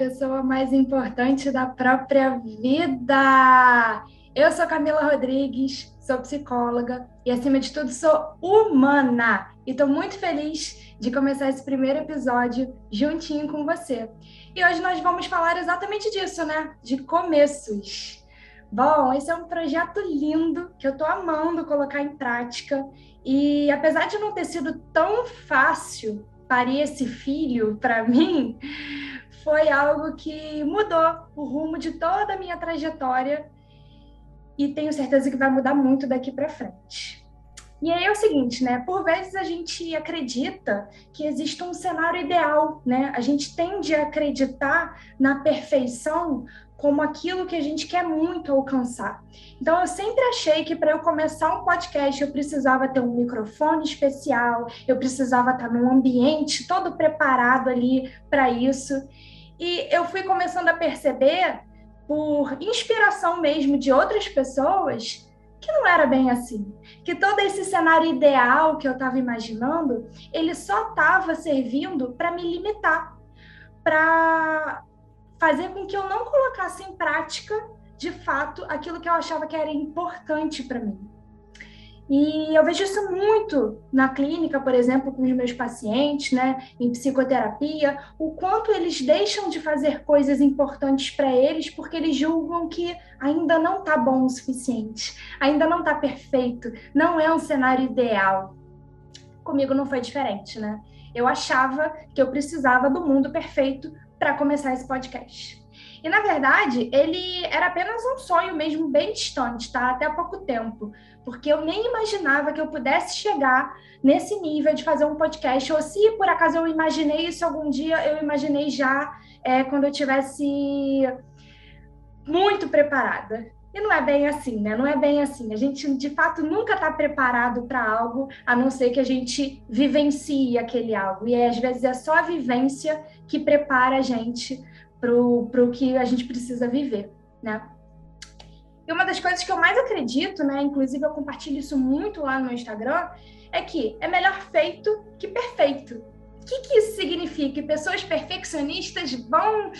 pessoa mais importante da própria vida. Eu sou Camila Rodrigues, sou psicóloga e, acima de tudo, sou humana. E estou muito feliz de começar esse primeiro episódio juntinho com você. E hoje nós vamos falar exatamente disso, né? De começos. Bom, esse é um projeto lindo que eu estou amando colocar em prática. E apesar de não ter sido tão fácil parir esse filho para mim, foi algo que mudou o rumo de toda a minha trajetória e tenho certeza que vai mudar muito daqui para frente. E aí é o seguinte, né? Por vezes a gente acredita que existe um cenário ideal, né? A gente tende a acreditar na perfeição como aquilo que a gente quer muito alcançar. Então, eu sempre achei que para eu começar um podcast eu precisava ter um microfone especial, eu precisava estar num ambiente todo preparado ali para isso. E eu fui começando a perceber, por inspiração mesmo de outras pessoas, que não era bem assim. Que todo esse cenário ideal que eu estava imaginando, ele só estava servindo para me limitar, para fazer com que eu não colocasse em prática, de fato, aquilo que eu achava que era importante para mim. E eu vejo isso muito na clínica, por exemplo, com os meus pacientes, né, em psicoterapia, o quanto eles deixam de fazer coisas importantes para eles porque eles julgam que ainda não está bom o suficiente, ainda não está perfeito, não é um cenário ideal. Comigo não foi diferente, né? Eu achava que eu precisava do mundo perfeito para começar esse podcast. E na verdade, ele era apenas um sonho mesmo bem distante, tá? Até há pouco tempo, porque eu nem imaginava que eu pudesse chegar nesse nível de fazer um podcast, ou se por acaso eu imaginei isso algum dia, eu imaginei já é, quando eu tivesse muito preparada. E não é bem assim, né? Não é bem assim. A gente, de fato, nunca está preparado para algo, a não ser que a gente vivencie aquele algo. E às vezes é só a vivência que prepara a gente para o que a gente precisa viver, né? E uma das coisas que eu mais acredito, né? Inclusive eu compartilho isso muito lá no Instagram, é que é melhor feito que perfeito. O que, que isso significa? Que pessoas perfeccionistas vão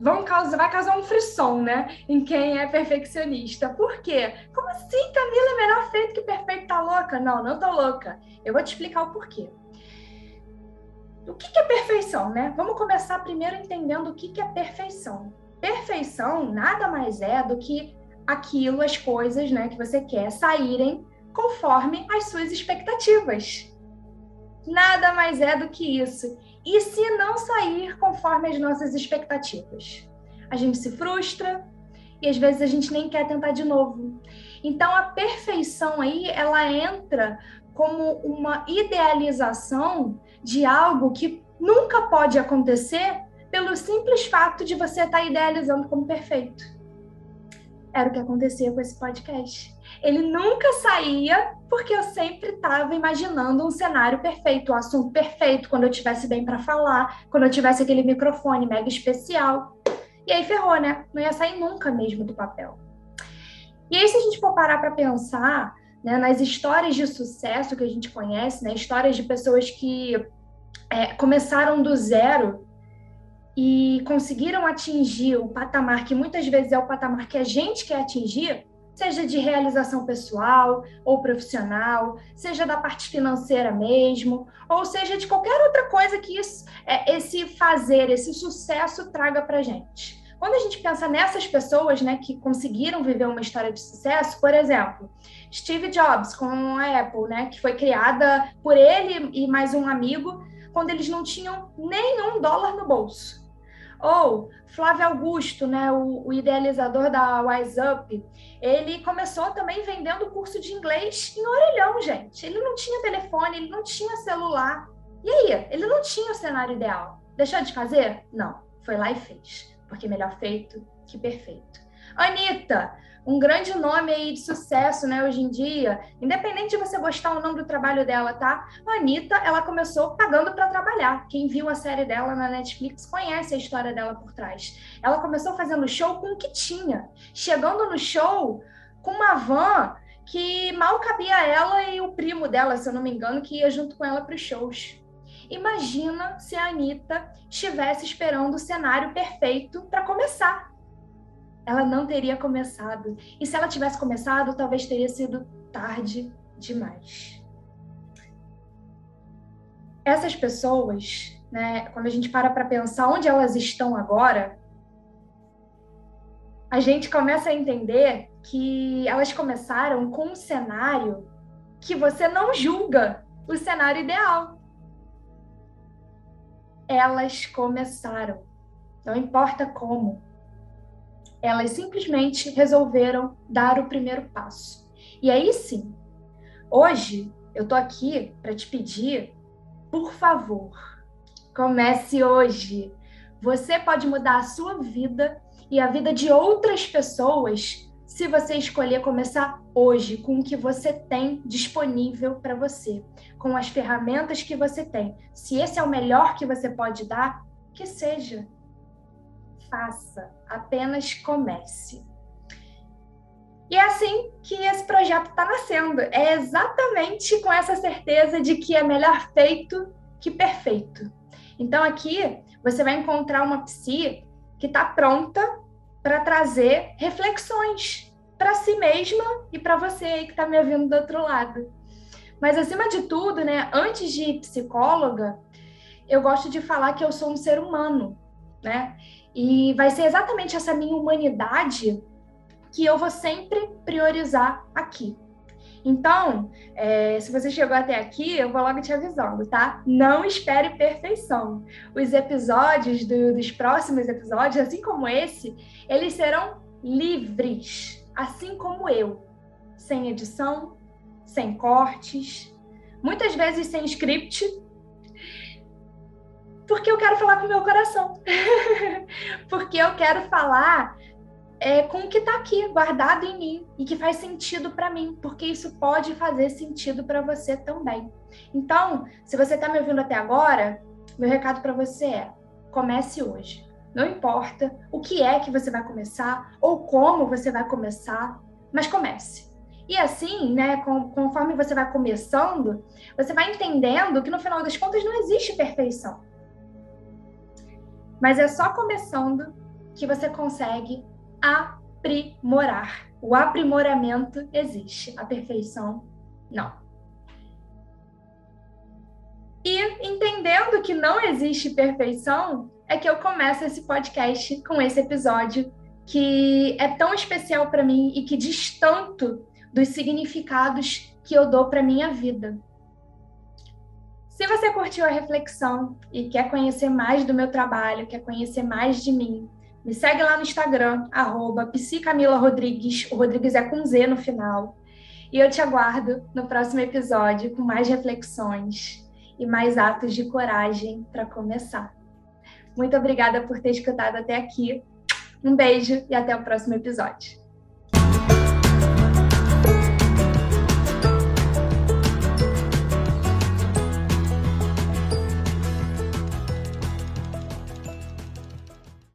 vão causar, vai causar um frisson, né? Em quem é perfeccionista. Por quê? Como assim, Camila, é melhor feito que perfeito? Tá louca? Não, não tô louca. Eu vou te explicar o porquê. O que é perfeição, né? Vamos começar primeiro entendendo o que é perfeição. Perfeição nada mais é do que aquilo, as coisas, né, que você quer saírem conforme as suas expectativas. Nada mais é do que isso. E se não sair conforme as nossas expectativas? A gente se frustra e às vezes a gente nem quer tentar de novo. Então a perfeição aí, ela entra como uma idealização de algo que nunca pode acontecer pelo simples fato de você estar idealizando como perfeito. Era o que acontecia com esse podcast. Ele nunca saía porque eu sempre estava imaginando um cenário perfeito, um assunto perfeito, quando eu tivesse bem para falar, quando eu tivesse aquele microfone mega especial. E aí ferrou, né? Não ia sair nunca mesmo do papel. E aí, se a gente for parar para pensar né, nas histórias de sucesso que a gente conhece, né, histórias de pessoas que é, começaram do zero e conseguiram atingir o patamar que muitas vezes é o patamar que a gente quer atingir, seja de realização pessoal ou profissional, seja da parte financeira mesmo, ou seja de qualquer outra coisa que isso, é, esse fazer, esse sucesso traga para gente. Quando a gente pensa nessas pessoas, né, que conseguiram viver uma história de sucesso, por exemplo, Steve Jobs com a Apple, né, que foi criada por ele e mais um amigo quando eles não tinham nenhum dólar no bolso. Ou Flávio Augusto, né, o, o, idealizador da Wise Up, ele começou também vendendo curso de inglês em orelhão, gente. Ele não tinha telefone, ele não tinha celular. E aí, ele não tinha o cenário ideal. Deixou de fazer? Não. Foi lá e fez. Porque melhor feito que perfeito. Anitta, um grande nome aí de sucesso, né, hoje em dia, independente de você gostar ou não do trabalho dela, tá? Anitta, ela começou pagando para trabalhar. Quem viu a série dela na Netflix conhece a história dela por trás. Ela começou fazendo show com o que tinha, chegando no show com uma van que mal cabia ela e o primo dela, se eu não me engano, que ia junto com ela para os shows. Imagina se a Anitta estivesse esperando o cenário perfeito para começar. Ela não teria começado. E se ela tivesse começado, talvez teria sido tarde demais. Essas pessoas, né, quando a gente para para pensar onde elas estão agora, a gente começa a entender que elas começaram com um cenário que você não julga o cenário ideal. Elas começaram, não importa como. Elas simplesmente resolveram dar o primeiro passo. E aí sim, hoje eu tô aqui para te pedir, por favor, comece hoje. Você pode mudar a sua vida e a vida de outras pessoas se você escolher começar hoje com o que você tem disponível para você, com as ferramentas que você tem. Se esse é o melhor que você pode dar, que seja. Faça, apenas comece. E é assim que esse projeto está nascendo. É exatamente com essa certeza de que é melhor feito que perfeito. Então aqui você vai encontrar uma psi que está pronta para trazer reflexões para si mesma e para você aí que está me ouvindo do outro lado. Mas acima de tudo, né, antes de psicóloga, eu gosto de falar que eu sou um ser humano, né? E vai ser exatamente essa minha humanidade que eu vou sempre priorizar aqui. Então, é, se você chegou até aqui, eu vou logo te avisando, tá? Não espere perfeição. Os episódios do, dos próximos episódios, assim como esse, eles serão livres, assim como eu, sem edição, sem cortes, muitas vezes sem script, porque eu quero falar com o meu coração, porque eu quero falar é, com o que está aqui guardado em mim e que faz sentido para mim, porque isso pode fazer sentido para você também. Então, se você está me ouvindo até agora, meu recado para você é: comece hoje. Não importa o que é que você vai começar ou como você vai começar, mas comece. E assim, né, conforme você vai começando, você vai entendendo que no final das contas não existe perfeição. Mas é só começando que você consegue aprimorar. O aprimoramento existe, a perfeição não. E entendendo que não existe perfeição, é que eu começo esse podcast com esse episódio que é tão especial para mim e que diz tanto dos significados que eu dou para minha vida. Se você curtiu a reflexão e quer conhecer mais do meu trabalho, quer conhecer mais de mim, me segue lá no Instagram, arroba Rodrigues. O Rodrigues é com Z no final. E eu te aguardo no próximo episódio com mais reflexões e mais atos de coragem para começar. Muito obrigada por ter escutado até aqui. Um beijo e até o próximo episódio.